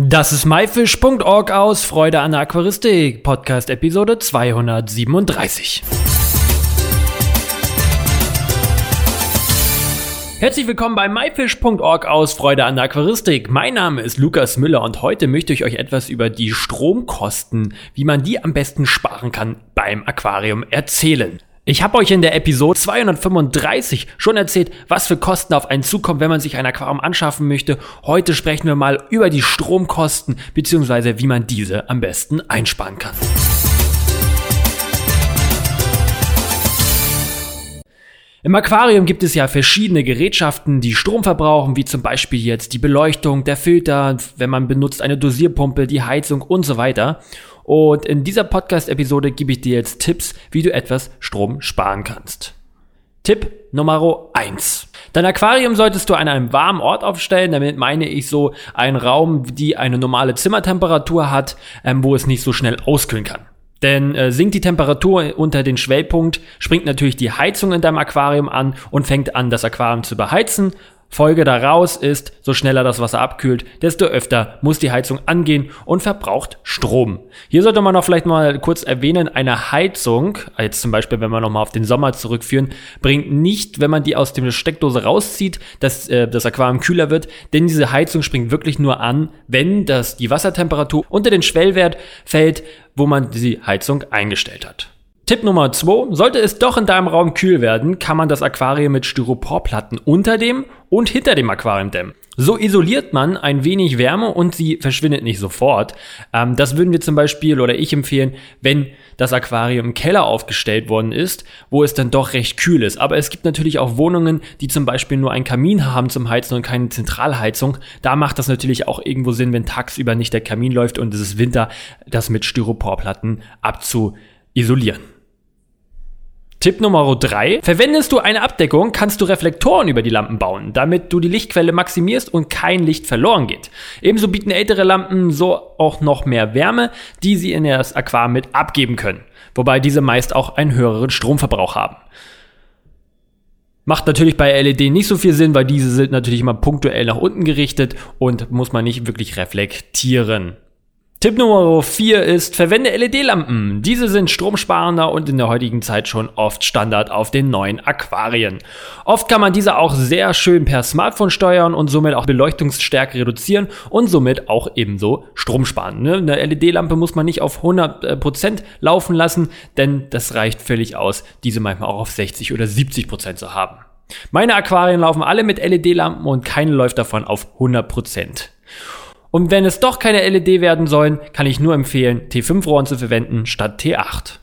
Das ist myfish.org aus Freude an der Aquaristik, Podcast Episode 237. Herzlich willkommen bei myfish.org aus Freude an der Aquaristik. Mein Name ist Lukas Müller und heute möchte ich euch etwas über die Stromkosten, wie man die am besten sparen kann, beim Aquarium erzählen. Ich habe euch in der Episode 235 schon erzählt, was für Kosten auf einen zukommen, wenn man sich ein Aquarium anschaffen möchte. Heute sprechen wir mal über die Stromkosten bzw. wie man diese am besten einsparen kann. Im Aquarium gibt es ja verschiedene Gerätschaften, die Strom verbrauchen, wie zum Beispiel jetzt die Beleuchtung, der Filter, wenn man benutzt eine Dosierpumpe, die Heizung und so weiter. Und in dieser Podcast-Episode gebe ich dir jetzt Tipps, wie du etwas Strom sparen kannst. Tipp Nummer 1. Dein Aquarium solltest du an einem warmen Ort aufstellen. Damit meine ich so einen Raum, die eine normale Zimmertemperatur hat, ähm, wo es nicht so schnell auskühlen kann. Denn äh, sinkt die Temperatur unter den Schwellpunkt, springt natürlich die Heizung in deinem Aquarium an und fängt an, das Aquarium zu beheizen Folge daraus ist, so schneller das Wasser abkühlt, desto öfter muss die Heizung angehen und verbraucht Strom. Hier sollte man noch vielleicht mal kurz erwähnen, eine Heizung, jetzt zum Beispiel, wenn wir nochmal auf den Sommer zurückführen, bringt nicht, wenn man die aus der Steckdose rauszieht, dass äh, das Aquarium kühler wird, denn diese Heizung springt wirklich nur an, wenn das, die Wassertemperatur unter den Schwellwert fällt, wo man die Heizung eingestellt hat. Tipp Nummer 2. Sollte es doch in deinem Raum kühl werden, kann man das Aquarium mit Styroporplatten unter dem und hinter dem Aquarium dämmen. So isoliert man ein wenig Wärme und sie verschwindet nicht sofort. Ähm, das würden wir zum Beispiel oder ich empfehlen, wenn das Aquarium im Keller aufgestellt worden ist, wo es dann doch recht kühl ist. Aber es gibt natürlich auch Wohnungen, die zum Beispiel nur einen Kamin haben zum Heizen und keine Zentralheizung. Da macht das natürlich auch irgendwo Sinn, wenn tagsüber nicht der Kamin läuft und es ist Winter, das mit Styroporplatten abzuisolieren. Tipp Nummer 3. Verwendest du eine Abdeckung, kannst du Reflektoren über die Lampen bauen, damit du die Lichtquelle maximierst und kein Licht verloren geht. Ebenso bieten ältere Lampen so auch noch mehr Wärme, die sie in das Aquarium mit abgeben können. Wobei diese meist auch einen höheren Stromverbrauch haben. Macht natürlich bei LED nicht so viel Sinn, weil diese sind natürlich immer punktuell nach unten gerichtet und muss man nicht wirklich reflektieren. Tipp Nummer 4 ist, verwende LED-Lampen. Diese sind stromsparender und in der heutigen Zeit schon oft Standard auf den neuen Aquarien. Oft kann man diese auch sehr schön per Smartphone steuern und somit auch Beleuchtungsstärke reduzieren und somit auch ebenso Strom sparen. Ne? Eine LED-Lampe muss man nicht auf 100% laufen lassen, denn das reicht völlig aus, diese manchmal auch auf 60 oder 70% zu haben. Meine Aquarien laufen alle mit LED-Lampen und keine läuft davon auf 100%. Und wenn es doch keine LED werden sollen, kann ich nur empfehlen, T5-Rohren zu verwenden statt T8.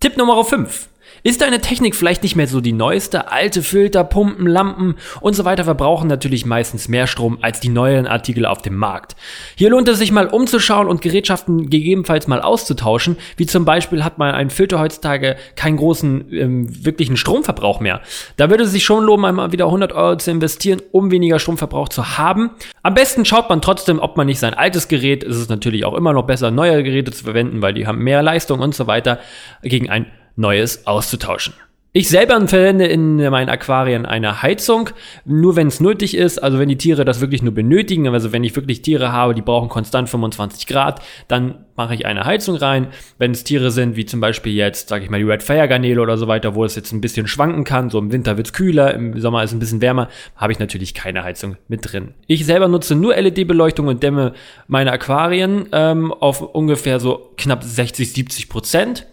Tipp Nummer 5. Ist deine Technik vielleicht nicht mehr so die neueste? Alte Filter, Pumpen, Lampen und so weiter verbrauchen natürlich meistens mehr Strom als die neuen Artikel auf dem Markt. Hier lohnt es sich mal umzuschauen und Gerätschaften gegebenenfalls mal auszutauschen. Wie zum Beispiel hat man ein Filter heutzutage keinen großen ähm, wirklichen Stromverbrauch mehr. Da würde es sich schon lohnen, einmal wieder 100 Euro zu investieren, um weniger Stromverbrauch zu haben. Am besten schaut man trotzdem, ob man nicht sein altes Gerät, es ist natürlich auch immer noch besser, neue Geräte zu verwenden, weil die haben mehr Leistung und so weiter, gegen ein Neues auszutauschen. Ich selber verwende in meinen Aquarien eine Heizung, nur wenn es nötig ist, also wenn die Tiere das wirklich nur benötigen, also wenn ich wirklich Tiere habe, die brauchen konstant 25 Grad, dann mache ich eine Heizung rein. Wenn es Tiere sind, wie zum Beispiel jetzt, sage ich mal, die Red Fire Garnele oder so weiter, wo es jetzt ein bisschen schwanken kann, so im Winter wird's kühler, im Sommer ist es ein bisschen wärmer, habe ich natürlich keine Heizung mit drin. Ich selber nutze nur LED-Beleuchtung und dämme meine Aquarien ähm, auf ungefähr so knapp 60, 70 Prozent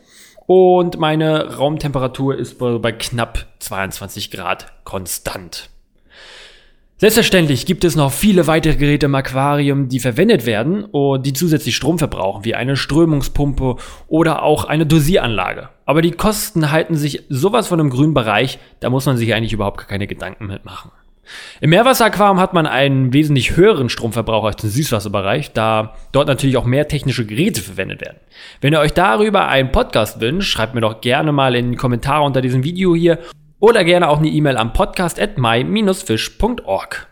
und meine Raumtemperatur ist bei knapp 22 Grad konstant. Selbstverständlich gibt es noch viele weitere Geräte im Aquarium, die verwendet werden und die zusätzlich Strom verbrauchen, wie eine Strömungspumpe oder auch eine Dosieranlage. Aber die Kosten halten sich sowas von im grünen Bereich, da muss man sich eigentlich überhaupt keine Gedanken mitmachen. Im Meerwasseraquarium hat man einen wesentlich höheren Stromverbrauch als im Süßwasserbereich, da dort natürlich auch mehr technische Geräte verwendet werden. Wenn ihr euch darüber einen Podcast wünscht, schreibt mir doch gerne mal in die Kommentare unter diesem Video hier oder gerne auch eine E-Mail am podcast at my-fish.org.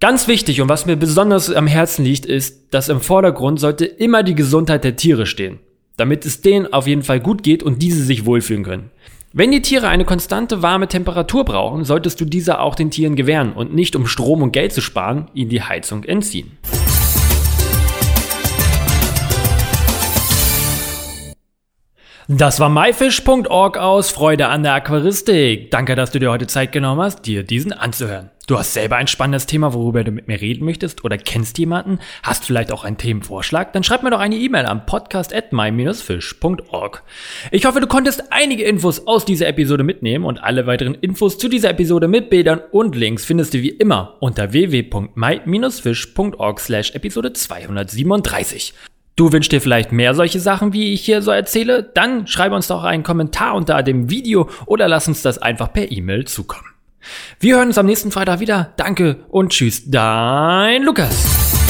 Ganz wichtig und was mir besonders am Herzen liegt, ist, dass im Vordergrund sollte immer die Gesundheit der Tiere stehen, damit es denen auf jeden Fall gut geht und diese sich wohlfühlen können. Wenn die Tiere eine konstante warme Temperatur brauchen, solltest du diese auch den Tieren gewähren und nicht, um Strom und Geld zu sparen, ihnen die Heizung entziehen. Das war myfish.org aus Freude an der Aquaristik. Danke, dass du dir heute Zeit genommen hast, dir diesen anzuhören. Du hast selber ein spannendes Thema, worüber du mit mir reden möchtest oder kennst jemanden? Hast vielleicht auch einen Themenvorschlag? Dann schreib mir doch eine E-Mail am podcast at my-fish.org. Ich hoffe, du konntest einige Infos aus dieser Episode mitnehmen und alle weiteren Infos zu dieser Episode mit Bildern und Links findest du wie immer unter www.my-fish.org slash Episode 237. Du wünschst dir vielleicht mehr solche Sachen, wie ich hier so erzähle? Dann schreib uns doch einen Kommentar unter dem Video oder lass uns das einfach per E-Mail zukommen. Wir hören uns am nächsten Freitag wieder. Danke und tschüss, dein Lukas.